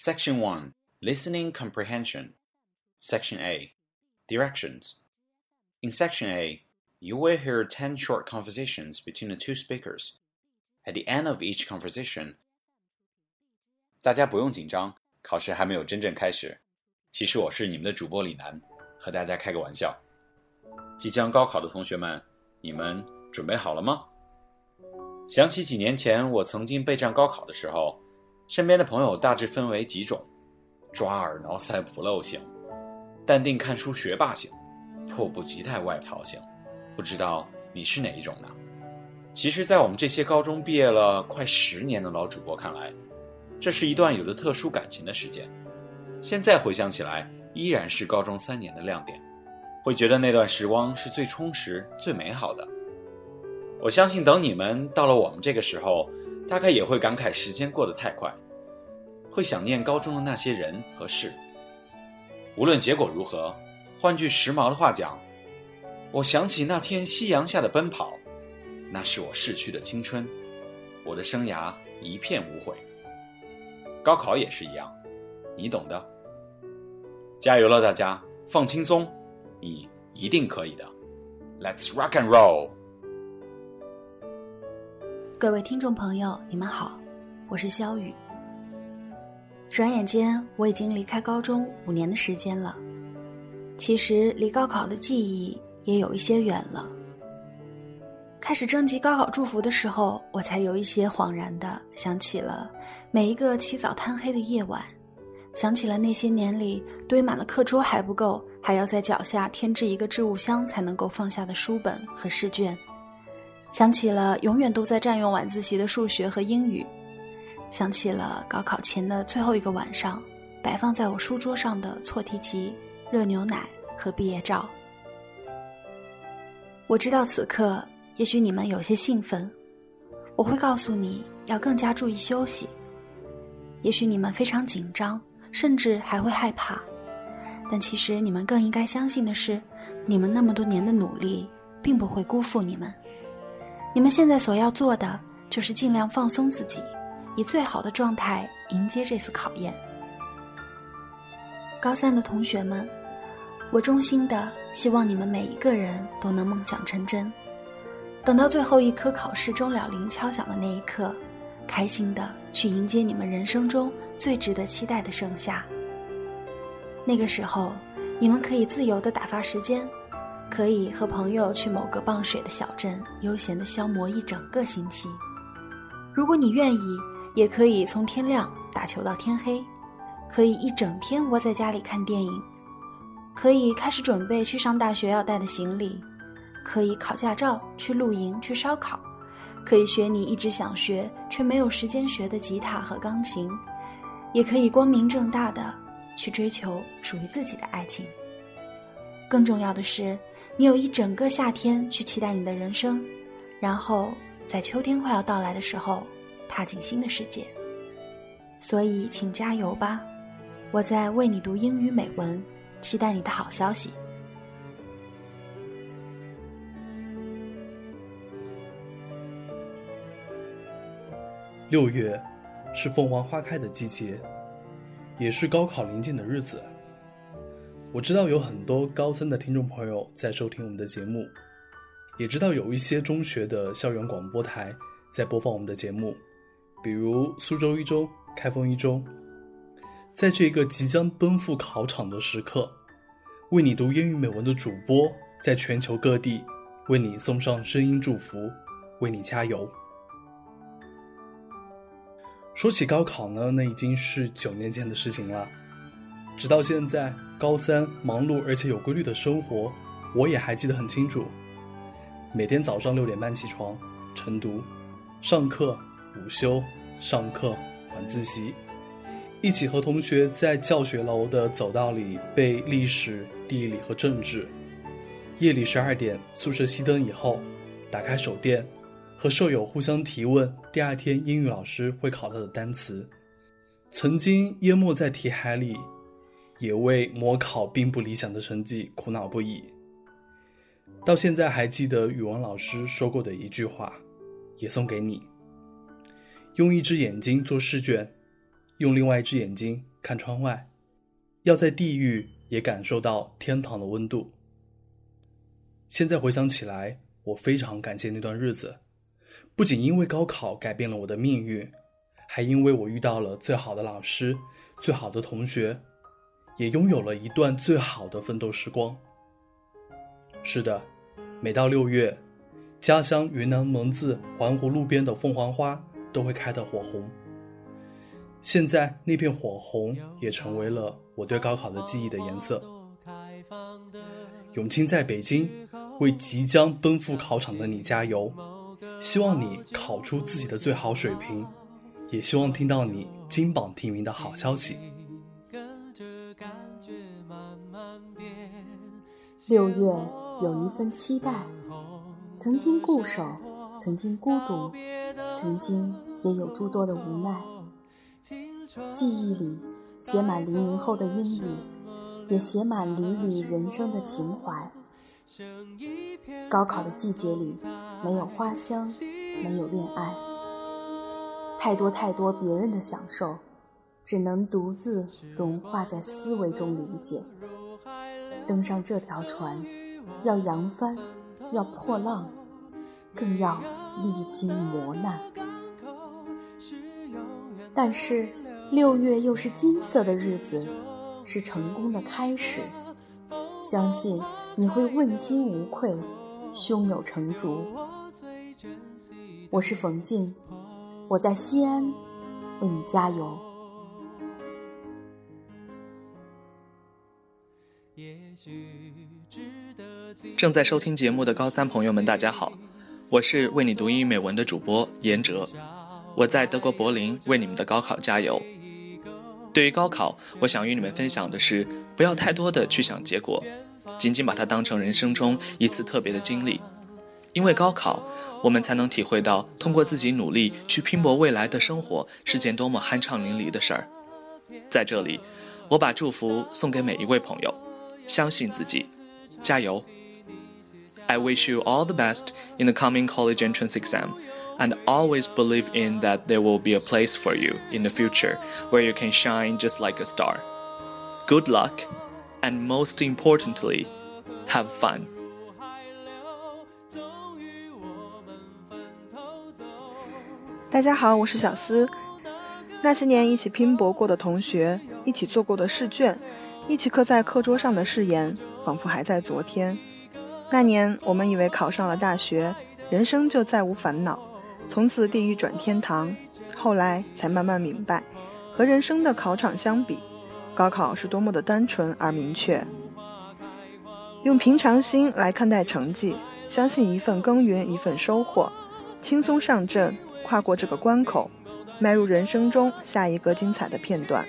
Section 1 Listening Comprehension. Section A Directions. In Section A, you will hear 10 short conversations between the two speakers. At the end of each conversation, 大家不用紧张，考试还没有真正开始。其实我是你们的主播李楠，和大家开个玩笑。即将高考的同学们，你们准备好了吗？想起几年前我曾经备战高考的时候， 身边的朋友大致分为几种：抓耳挠腮不露型，淡定看书学霸型，迫不及待外逃型。不知道你是哪一种呢？其实，在我们这些高中毕业了快十年的老主播看来，这是一段有着特殊感情的时间。现在回想起来，依然是高中三年的亮点，会觉得那段时光是最充实、最美好的。我相信，等你们到了我们这个时候，大概也会感慨时间过得太快，会想念高中的那些人和事。无论结果如何，换句时髦的话讲，我想起那天夕阳下的奔跑，那是我逝去的青春，我的生涯一片无悔。高考也是一样，你懂的。加油了，大家，放轻松，你一定可以的。Let's rock and roll！各位听众朋友，你们好，我是肖雨。转眼间，我已经离开高中五年的时间了。其实，离高考的记忆也有一些远了。开始征集高考祝福的时候，我才有一些恍然的想起了每一个起早贪黑的夜晚，想起了那些年里堆满了课桌还不够，还要在脚下添置一个置物箱才能够放下的书本和试卷。想起了永远都在占用晚自习的数学和英语，想起了高考前的最后一个晚上，摆放在我书桌上的错题集、热牛奶和毕业照。我知道此刻也许你们有些兴奋，我会告诉你要更加注意休息。也许你们非常紧张，甚至还会害怕，但其实你们更应该相信的是，你们那么多年的努力并不会辜负你们。你们现在所要做的，就是尽量放松自己，以最好的状态迎接这次考验。高三的同学们，我衷心的希望你们每一个人都能梦想成真，等到最后一科考试钟了铃敲响的那一刻，开心的去迎接你们人生中最值得期待的盛夏。那个时候，你们可以自由的打发时间。可以和朋友去某个傍水的小镇，悠闲的消磨一整个星期。如果你愿意，也可以从天亮打球到天黑，可以一整天窝在家里看电影，可以开始准备去上大学要带的行李，可以考驾照、去露营、去烧烤，可以学你一直想学却没有时间学的吉他和钢琴，也可以光明正大的去追求属于自己的爱情。更重要的是。你有一整个夏天去期待你的人生，然后在秋天快要到来的时候，踏进新的世界。所以，请加油吧！我在为你读英语美文，期待你的好消息。六月，是凤凰花开的季节，也是高考临近的日子。我知道有很多高三的听众朋友在收听我们的节目，也知道有一些中学的校园广播台在播放我们的节目，比如苏州一中、开封一中。在这个即将奔赴考场的时刻，为你读英语美文的主播在全球各地为你送上声音祝福，为你加油。说起高考呢，那已经是九年前的事情了。直到现在，高三忙碌而且有规律的生活，我也还记得很清楚。每天早上六点半起床，晨读，上课，午休，上课，晚自习，一起和同学在教学楼的走道里背历史、地理和政治。夜里十二点，宿舍熄灯以后，打开手电，和舍友互相提问第二天英语老师会考到的单词。曾经淹没在题海里。也为模考并不理想的成绩苦恼不已。到现在还记得语文老师说过的一句话，也送给你：用一只眼睛做试卷，用另外一只眼睛看窗外，要在地狱也感受到天堂的温度。现在回想起来，我非常感谢那段日子，不仅因为高考改变了我的命运，还因为我遇到了最好的老师、最好的同学，也拥有了一段最好的奋斗时光。是的，每到六月，家乡云南蒙自环湖路边的凤凰花都会开得火红。现在那片火红也成为了我对高考的记忆的颜色。永清在北京，为即将奔赴考场的你加油！希望你考出自己的最好水平，也希望听到你金榜题名的好消息。六月有一份期待，曾经固守，曾经孤独，曾经也有诸多的无奈。记忆里写满黎明后的阴雨，也写满缕缕人生的情怀。高考的季节里，没有花香，没有恋爱，太多太多别人的享受，只能独自融化在思维中理解。登上这条船，要扬帆，要破浪，更要历经磨难。但是。六月又是金色的日子，是成功的开始。相信你会问心无愧，胸有成竹。我是冯静，我在西安为你加油。正在收听节目的高三朋友们，大家好，我是为你读英语美文的主播严哲，我在德国柏林为你们的高考加油。对于高考，我想与你们分享的是，不要太多的去想结果，仅仅把它当成人生中一次特别的经历。因为高考，我们才能体会到，通过自己努力去拼搏未来的生活是件多么酣畅淋漓的事儿。在这里，我把祝福送给每一位朋友，相信自己，加油 ！I wish you all the best in the coming college entrance exam. and always believe in that there will be a place for you in the future where you can shine just like a star. Good luck, and most importantly, have fun. 大家好，我是小思。那些年一起拼搏过的同学，一起做过的试卷，一起刻在课桌上的誓言，仿佛还在昨天。 那年，我们以为考上了大学，人生就再无烦恼。从此地狱转天堂，后来才慢慢明白，和人生的考场相比，高考是多么的单纯而明确。用平常心来看待成绩，相信一份耕耘一份收获，轻松上阵，跨过这个关口，迈入人生中下一个精彩的片段。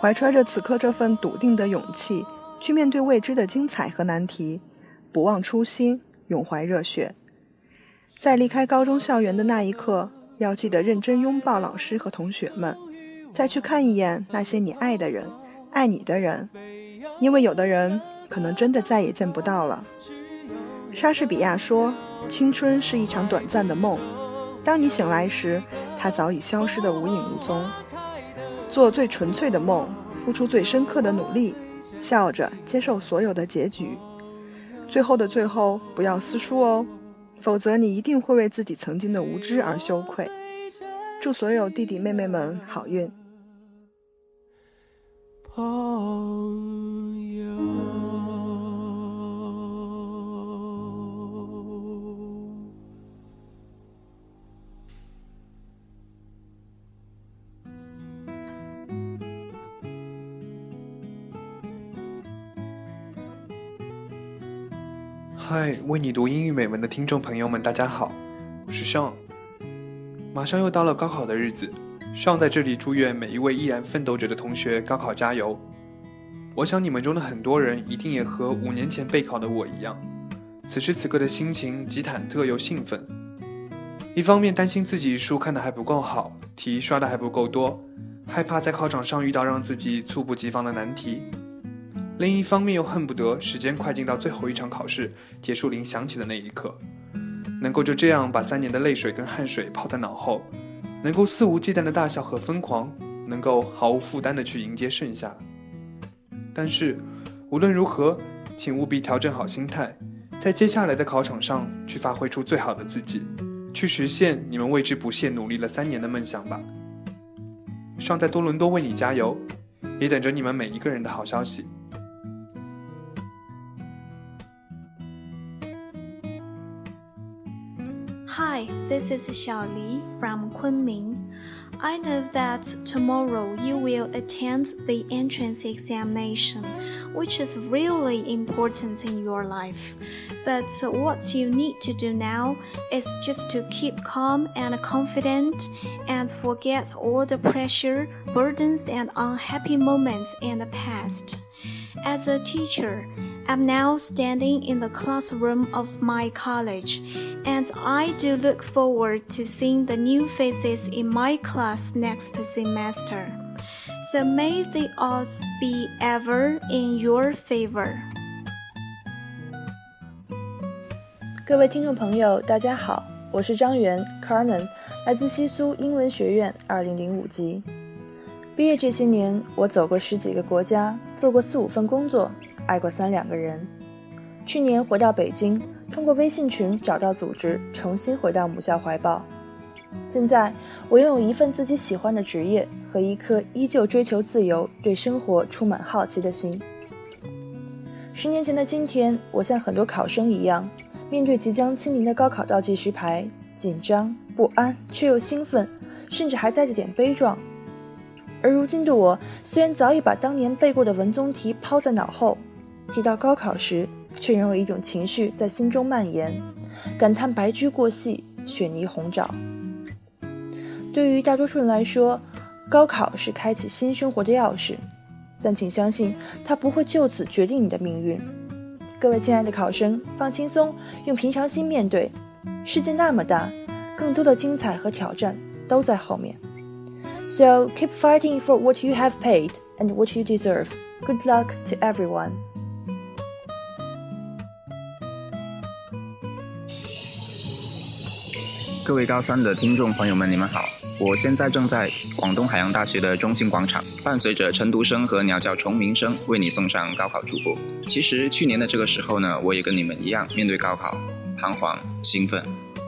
怀揣着此刻这份笃定的勇气，去面对未知的精彩和难题，不忘初心，永怀热血。在离开高中校园的那一刻，要记得认真拥抱老师和同学们，再去看一眼那些你爱的人、爱你的人，因为有的人可能真的再也见不到了。莎士比亚说：“青春是一场短暂的梦，当你醒来时，它早已消失得无影无踪。”做最纯粹的梦，付出最深刻的努力，笑着接受所有的结局。最后的最后，不要撕书哦。否则，你一定会为自己曾经的无知而羞愧。祝所有弟弟妹妹们好运！嗨，为你读英语美文的听众朋友们，大家好，我是 Sean。马上又到了高考的日子，Sean 在这里祝愿每一位依然奋斗着的同学高考加油。我想你们中的很多人一定也和五年前备考的我一样，此时此刻的心情既忐忑又兴奋。一方面担心自己书看的还不够好，题刷的还不够多，害怕在考场上遇到让自己猝不及防的难题。另一方面又恨不得时间快进到最后一场考试结束铃响起的那一刻，能够就这样把三年的泪水跟汗水抛在脑后，能够肆无忌惮的大笑和疯狂，能够毫无负担的去迎接盛夏。但是，无论如何，请务必调整好心态，在接下来的考场上去发挥出最好的自己，去实现你们为之不懈努力了三年的梦想吧。尚在多伦多为你加油，也等着你们每一个人的好消息。Hi, this is Xiaoli from Kunming. I know that tomorrow you will attend the entrance examination, which is really important in your life. But what you need to do now is just to keep calm and confident and forget all the pressure, burdens, and unhappy moments in the past. As a teacher, I'm now standing in the classroom of my college, and I do look forward to seeing the new faces in my class next semester. So may the odds be ever in your favor. 各位听众朋友，大家好，我是张元 Carmen，来自西苏英文学院二零零五级。毕业这些年，我走过十几个国家，做过四五份工作， 爱过三两个人。去年回到北京，通过微信群找到组织，重新回到母校怀抱。现在，我拥有一份自己喜欢的职业和一颗依旧追求自由、对生活充满好奇的心。十年前的今天，我像很多考生一样，面对即将亲临的高考倒计时牌，紧张、不安，却又兴奋，甚至还带着点悲壮。而如今的我，虽然早已把当年背过的文综题抛在脑后，提到高考时，却仍有一种情绪在心中蔓延，感叹白驹过隙，雪泥红爪。对于大多数人来说，高考是开启新生活的钥匙，但请相信，它不会就此决定你的命运。各位亲爱的考生，放轻松，用平常心面对。世界那么大，更多的精彩和挑战都在后面。So keep fighting for what you have paid and what you deserve. Good luck to everyone. 各位高三的听众朋友们，你们好！我现在正在广东海洋大学的中心广场，伴随着晨读声和鸟叫虫鸣声，为你送上高考祝福。其实去年的这个时候呢，我也跟你们一样，面对高考，彷徨、兴奋、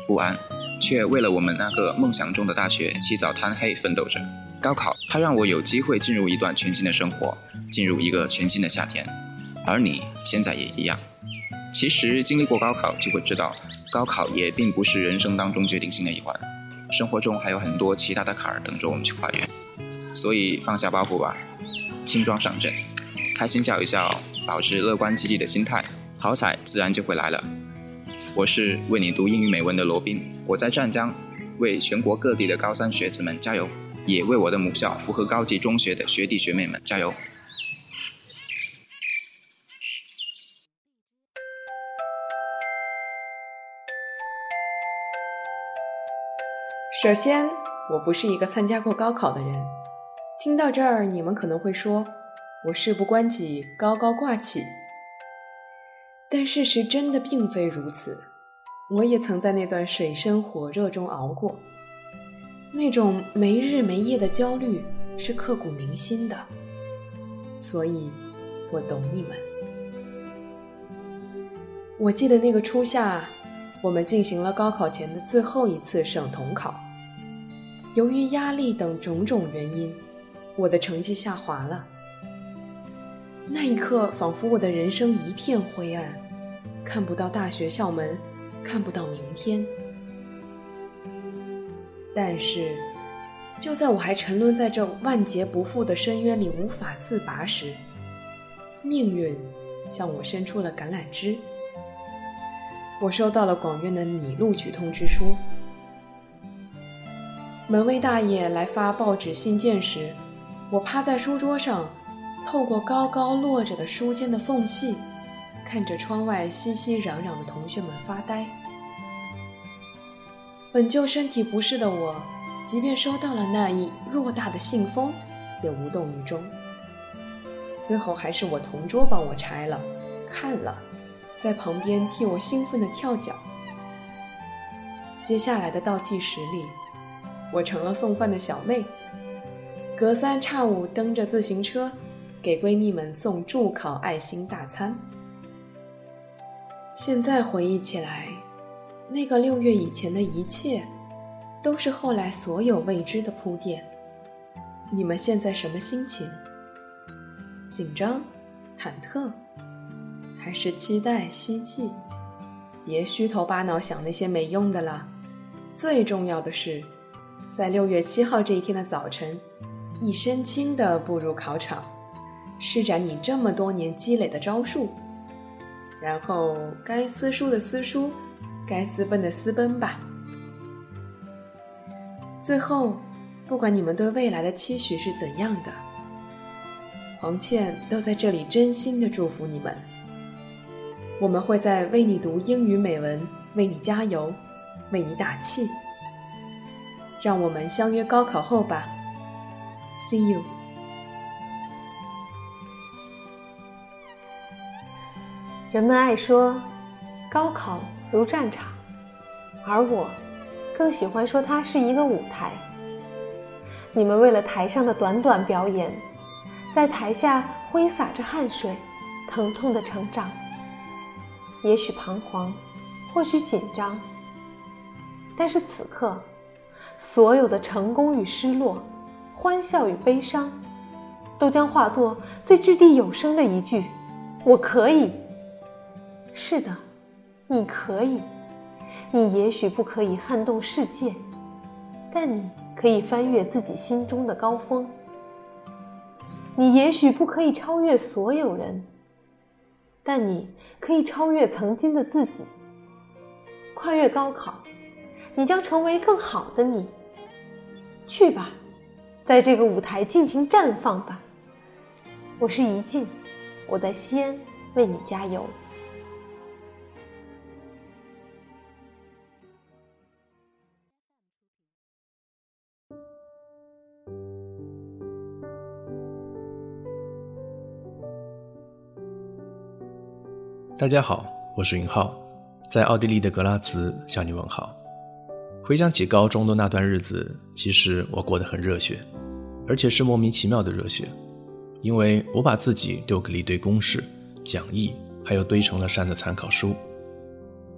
不安。却为了我们那个梦想中的大学起早贪黑奋斗着。高考，它让我有机会进入一段全新的生活，进入一个全新的夏天。而你现在也一样。其实经历过高考，就会知道，高考也并不是人生当中决定性的一环，生活中还有很多其他的坎儿等着我们去跨越。所以放下包袱吧，轻装上阵，开心笑一笑，保持乐观积极的心态，好彩自然就会来了。我是为你读英语美文的罗宾，我在湛江，为全国各地的高三学子们加油，也为我的母校符合高级中学的学弟学妹们加油。首先，我不是一个参加过高考的人。听到这儿，你们可能会说，我事不关己，高高挂起。但事实真的并非如此，我也曾在那段水深火热中熬过，那种没日没夜的焦虑是刻骨铭心的，所以，我懂你们。我记得那个初夏，我们进行了高考前的最后一次省统考，由于压力等种种原因，我的成绩下滑了。那一刻，仿佛我的人生一片灰暗。看不到大学校门，看不到明天。但是，就在我还沉沦在这万劫不复的深渊里无法自拔时，命运向我伸出了橄榄枝。我收到了广院的拟录取通知书。门卫大爷来发报纸信件时，我趴在书桌上，透过高高落着的书签的缝隙。看着窗外熙熙攘攘的同学们发呆，本就身体不适的我，即便收到了那一偌大的信封，也无动于衷。最后还是我同桌帮我拆了，看了，在旁边替我兴奋的跳脚。接下来的倒计时里，我成了送饭的小妹，隔三差五蹬着自行车，给闺蜜们送助考爱心大餐。现在回忆起来，那个六月以前的一切，都是后来所有未知的铺垫。你们现在什么心情？紧张、忐忑，还是期待、希冀？别虚头巴脑想那些没用的了。最重要的是，在六月七号这一天的早晨，一身轻的步入考场，施展你这么多年积累的招数，然后该撕书的撕书，该私奔的私奔吧。最后，不管你们对未来的期许是怎样的。黄倩都在这里真心的祝福你们。我们会在为你读英语美文，为你加油，为你打气。让我们相约高考后吧。See you。人们爱说，高考如战场，而我更喜欢说它是一个舞台。你们为了台上的短短表演。在台下挥洒着汗水，疼痛的成长。也许彷徨，或许紧张，但是此刻，所有的成功与失落，欢笑与悲伤，都将化作最掷地有声的一句：“我可以。”是的，你可以。你也许不可以撼动世界，但你可以翻越自己心中的高峰。你也许不可以超越所有人，但你可以超越曾经的自己。跨越高考，你将成为更好的你。去吧，在这个舞台尽情绽放吧。我是怡静，我在西安为你加油。大家好，我是云浩，在奥地利的格拉茨向你问好。回想起高中的那段日子，其实我过得很热血，而且是莫名其妙的热血，因为我把自己丢给了一堆公式、讲义，还有堆成了山的参考书。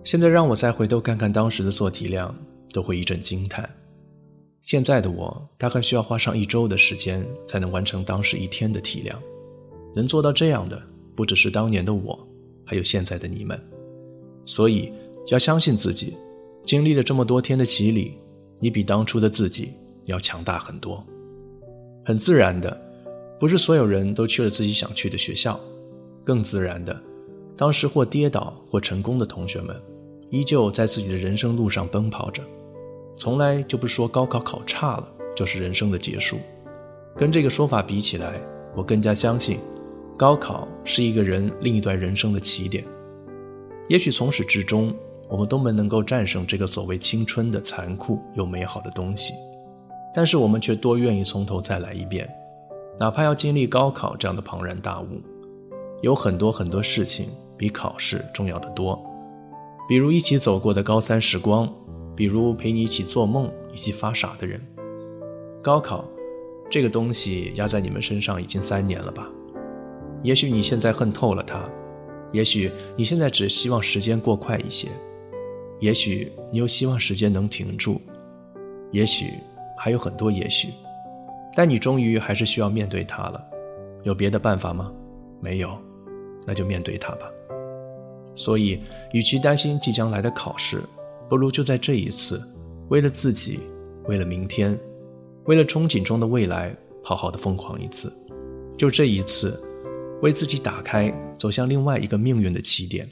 现在让我再回头看看当时的做题量，都会一阵惊叹。现在的我大概需要花上一周的时间才能完成当时一天的题量。能做到这样的，不只是当年的我。还有现在的你们，所以要相信自己。经历了这么多天的洗礼，你比当初的自己要强大很多。很自然的，不是所有人都去了自己想去的学校。更自然的，当时或跌倒或成功的同学们，依旧在自己的人生路上奔跑着。从来就不说高考考差了就是人生的结束。跟这个说法比起来，我更加相信。高考是一个人另一段人生的起点，也许从始至终，我们都没能够战胜这个所谓青春的残酷又美好的东西，但是我们却多愿意从头再来一遍，哪怕要经历高考这样的庞然大物。有很多很多事情比考试重要的多，比如一起走过的高三时光，比如陪你一起做梦、一起发傻的人。高考，这个东西压在你们身上已经三年了吧？也许你现在恨透了它，也许你现在只希望时间过快一些，也许你又希望时间能停住，也许还有很多也许，但你终于还是需要面对它了。有别的办法吗？没有，那就面对它吧。所以，与其担心即将来的考试，不如就在这一次，为了自己，为了明天，为了憧憬中的未来，好好的疯狂一次。就这一次。为自己打开走向另外一个命运的起点。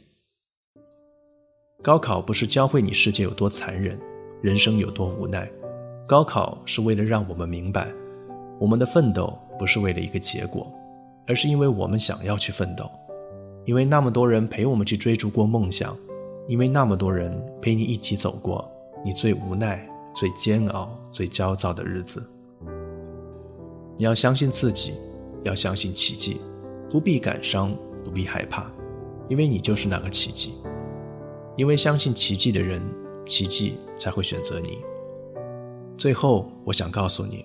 高考不是教会你世界有多残忍，人生有多无奈，高考是为了让我们明白，我们的奋斗不是为了一个结果，而是因为我们想要去奋斗，因为那么多人陪我们去追逐过梦想，因为那么多人陪你一起走过你最无奈、最煎熬、最焦躁的日子。你要相信自己，要相信奇迹。不必感伤，不必害怕，因为你就是那个奇迹。因为相信奇迹的人，奇迹才会选择你。最后，我想告诉你，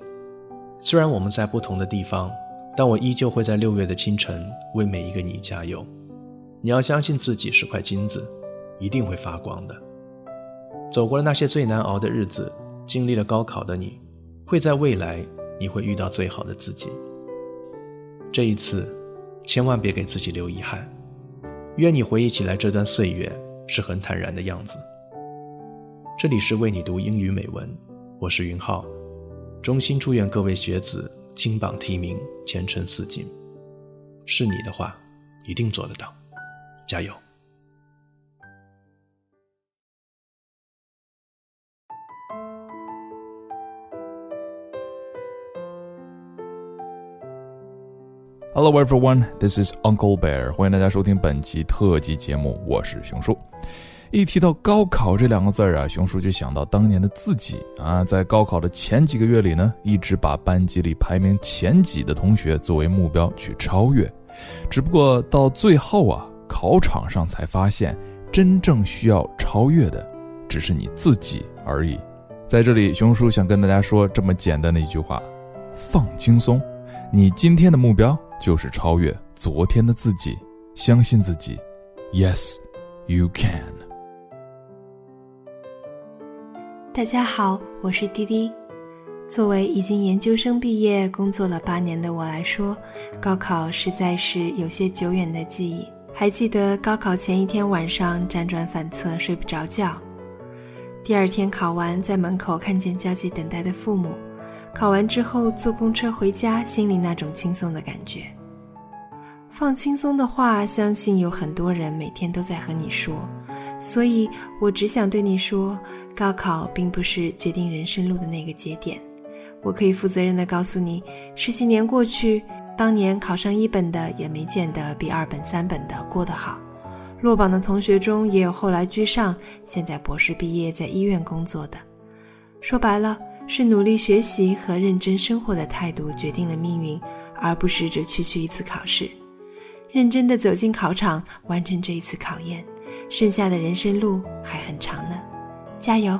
虽然我们在不同的地方，但我依旧会在六月的清晨为每一个你加油。你要相信自己是块金子，一定会发光的。走过了那些最难熬的日子，经历了高考的你，会在未来你会遇到最好的自己。这一次，千万别给自己留遗憾。愿你回忆起来这段岁月是很坦然的样子。这里是为你读英语美文，我是云浩，衷心祝愿各位学子金榜题名，前程似锦。是你的话，一定做得到。加油！Hello everyone, this is Uncle Bear，欢迎大家收听本期特辑节目，我是熊叔。一提到高考这两个字儿啊，熊叔就想到当年的自己啊，在高考的前几个月里呢，一直把班级里排名前几的同学作为目标去超越，只不过到最后啊。考场上才发现，真正需要超越的，只是你自己而已。在这里，熊叔想跟大家说这么简单的一句话：放轻松，你今天的目标就是超越昨天的自己，相信自己。Yes, you can。大家好，我是滴滴。作为已经研究生毕业、工作了八年的我来说，高考实在是有些久远的记忆。还记得高考前一天晚上辗转反侧睡不着觉，第二天考完在门口看见焦急等待的父母，考完之后坐公车回家，心里那种轻松的感觉。放轻松的话，相信有很多人每天都在和你说，所以我只想对你说，高考并不是决定人生路的那个节点。我可以负责任的告诉你，十几年过去。当年考上一本的也没见得比二本、三本的过得好，落榜的同学中也有后来居上，现在博士毕业在医院工作的。说白了，是努力学习和认真生活的态度决定了命运，而不是这区区一次考试。认真的走进考场，完成这一次考验，剩下的人生路还很长呢，加油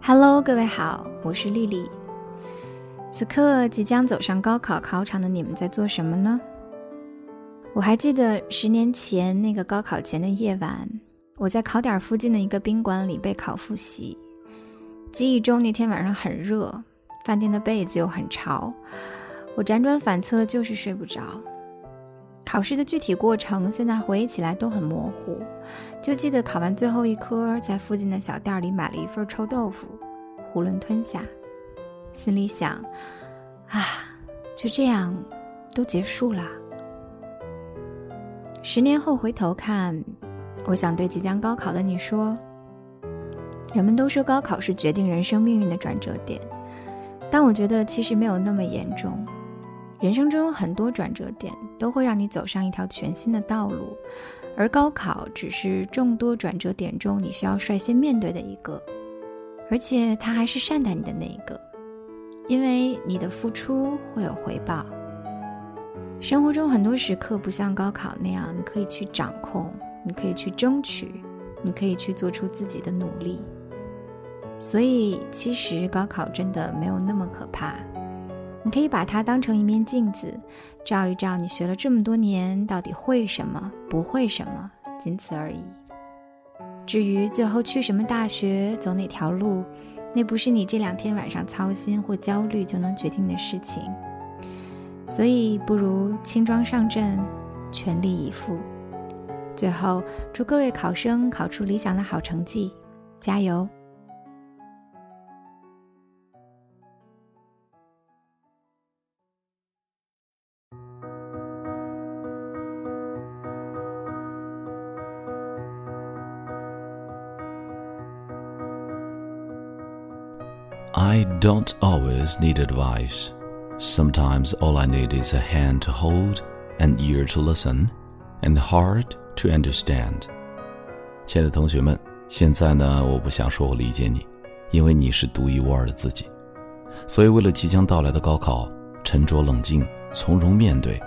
！Hello，各位好，我是丽丽。此刻即将走上高考考场的你们在做什么呢？我还记得十年前那个高考前的夜晚，我在考点附近的一个宾馆里备考复习。记忆中那天晚上很热，饭店的被子又很潮，我辗转反侧就是睡不着。考试的具体过程现在回忆起来都很模糊，就记得考完最后一科，在附近的小店里买了一份臭豆腐，囫囵吞下。心里想，啊，就这样，都结束了。十年后回头看，我想对即将高考的你说：人们都说高考是决定人生命运的转折点，但我觉得其实没有那么严重。人生中有很多转折点，都会让你走上一条全新的道路，而高考只是众多转折点中你需要率先面对的一个，而且他还是善待你的那一个。因为你的付出会有回报。生活中很多时刻不像高考那样，你可以去掌控，你可以去争取，你可以去做出自己的努力。所以，其实高考真的没有那么可怕。你可以把它当成一面镜子，照一照你学了这么多年到底会什么，不会什么，仅此而已。至于最后去什么大学，走哪条路。那不是你这两天晚上操心或焦虑就能决定的事情，所以不如轻装上阵，全力以赴。最后，祝各位考生考出理想的好成绩，加油！I don't always need advice. Sometimes all I need is a hand to hold, an ear to listen, and heart to understand. 亲爱的同学们，现在呢，我不想说我理解你，因为你是独一无二的自己。所以，为了即将到来的高考，沉着冷静，从容面对。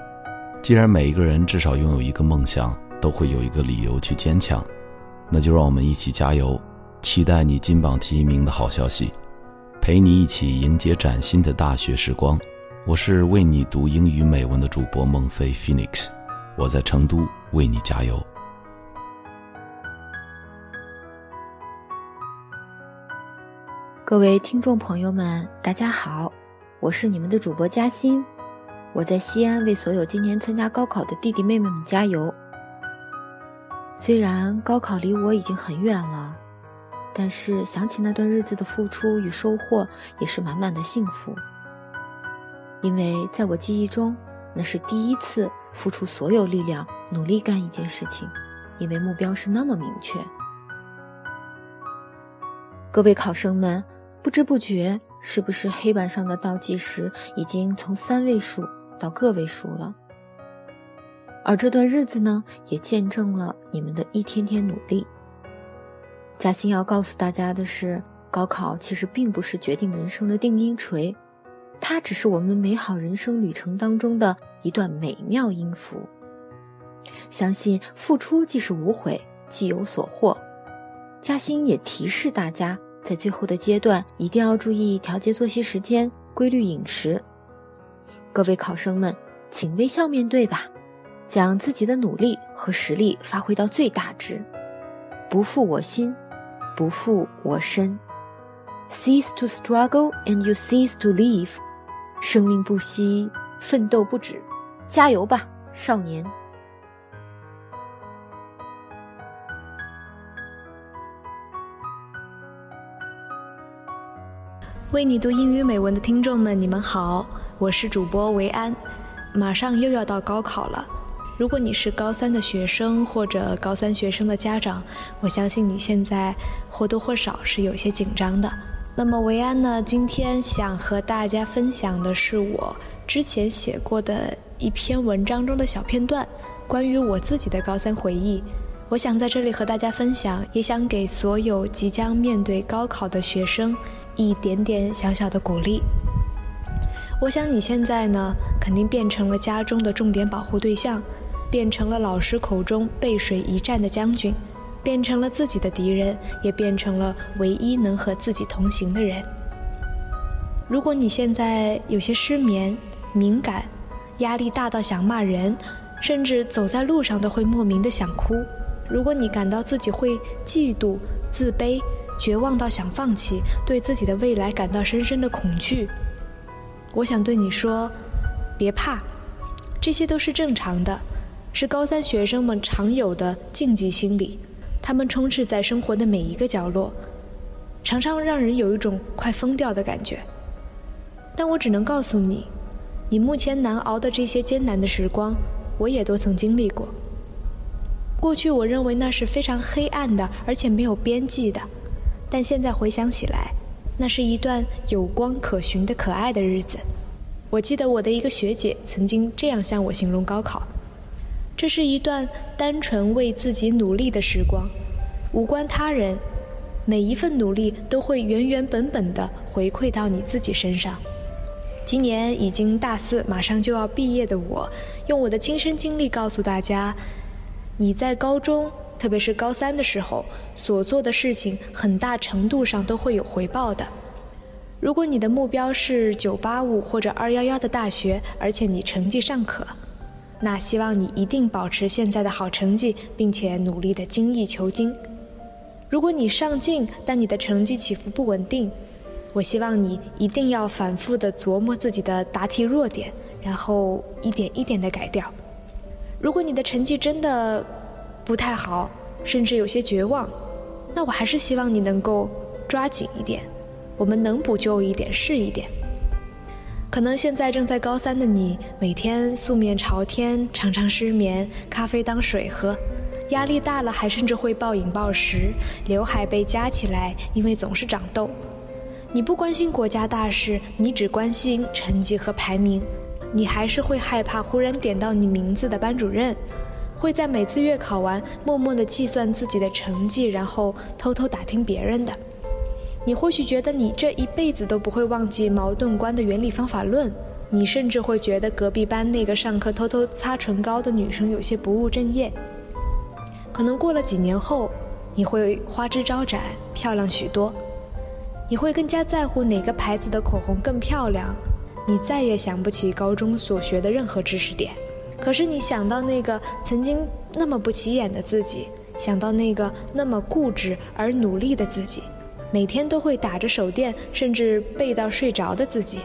既然每一个人至少拥有一个梦想，都会有一个理由去坚强，那就让我们一起加油，期待你金榜题名的好消息。陪你一起迎接崭新的大学时光。我是为你读英语美文的主播孟非 Phoenix，我在成都为你加油。各位听众朋友们，大家好，我是你们的主播嘉欣，我在西安为所有今年参加高考的弟弟妹妹们加油。虽然高考离我已经很远了，但是想起那段日子的付出与收获，也是满满的幸福。因为在我记忆中，那是第一次付出所有力量努力干一件事情，因为目标是那么明确。各位考生们。不知不觉，是不是黑板上的倒计时已经从三位数到个位数了？而这段日子呢，也见证了你们的一天天努力。嘉欣要告诉大家的是，高考其实并不是决定人生的定音锤，它只是我们美好人生旅程当中的一段美妙音符。相信付出即是无悔，既有所获。嘉欣也提示大家。在最后的阶段，一定要注意调节作息时间、规律饮食。各位考生们，请微笑面对吧，将自己的努力和实力发挥到最大值，不负我心，不负我身。Cease to struggle and you cease to live。生命不息，奋斗不止，加油吧，少年！为你读英语美文的听众们，你们好，我是主播维安。马上又要到高考了，如果你是高三的学生或者高三学生的家长，我相信你现在或多或少是有些紧张的。那么维安呢，今天想和大家分享的是我之前写过的一篇文章中的小片段，关于我自己的高三回忆。我想在这里和大家分享，也想给所有即将面对高考的学生。一点点小小的鼓励。我想你现在呢，肯定变成了家中的重点保护对象，变成了老师口中背水一战的将军，变成了自己的敌人，也变成了唯一能和自己同行的人。如果你现在有些失眠、敏感、压力大到想骂人，甚至走在路上都会莫名的想哭；如果你感到自己会嫉妒、自卑，绝望到想放弃，对自己的未来感到深深的恐惧。我想对你说，别怕，这些都是正常的，是高三学生们常有的禁忌心理。他们充斥在生活的每一个角落，常常让人有一种快疯掉的感觉。但我只能告诉你，你目前难熬的这些艰难的时光，我也都曾经历过。过去我认为那是非常黑暗的，而且没有边际的。但现在回想起来，那是一段有光可循的可爱的日子。我记得我的一个学姐曾经这样向我形容高考：这是一段单纯为自己努力的时光，无关他人，每一份努力都会原原本本的回馈到你自己身上。今年已经大四，马上就要毕业的我，用我的亲身经历告诉大家：你在高中。特别是高三的时候，所做的事情很大程度上都会有回报的。如果你的目标是985或者211的大学，而且你成绩尚可，那希望你一定保持现在的好成绩，并且努力的精益求精。如果你上进，但你的成绩起伏不稳定，我希望你一定要反复的琢磨自己的答题弱点，然后一点一点的改掉。如果你的成绩真的，不太好，甚至有些绝望，那我还是希望你能够抓紧一点，我们能补救一点是一点。可能现在正在高三的你，每天素面朝天，常常失眠，咖啡当水喝，压力大了还甚至会暴饮暴食，刘海被夹起来，因为总是长痘。你不关心国家大事，你只关心成绩和排名，你还是会害怕忽然点到你名字的班主任。会在每次月考完，默默地计算自己的成绩，然后偷偷打听别人的。你或许觉得你这一辈子都不会忘记矛盾观的原理方法论，你甚至会觉得隔壁班那个上课偷偷擦唇膏的女生有些不务正业。可能过了几年后，你会花枝招展，漂亮许多。你会更加在乎哪个牌子的口红更漂亮。你再也想不起高中所学的任何知识点，可是你想到那个曾经那么不起眼的自己，想到那个那么固执而努力的自己，每天都会打着手电，甚至背到睡着的自己，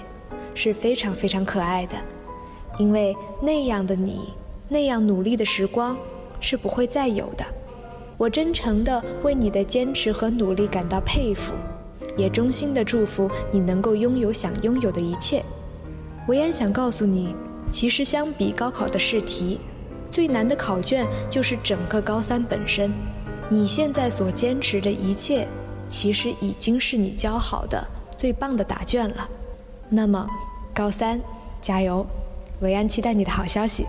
是非常非常可爱的。因为那样的你，那样努力的时光，是不会再有的。我真诚地为你的坚持和努力感到佩服，也衷心地祝福你能够拥有想拥有的一切。维安想告诉你，其实相比高考的试题，最难的考卷就是整个高三本身。你现在所坚持的一切，其实已经是你交好的最棒的答卷了。那么，高三，加油！维安期待你的好消息。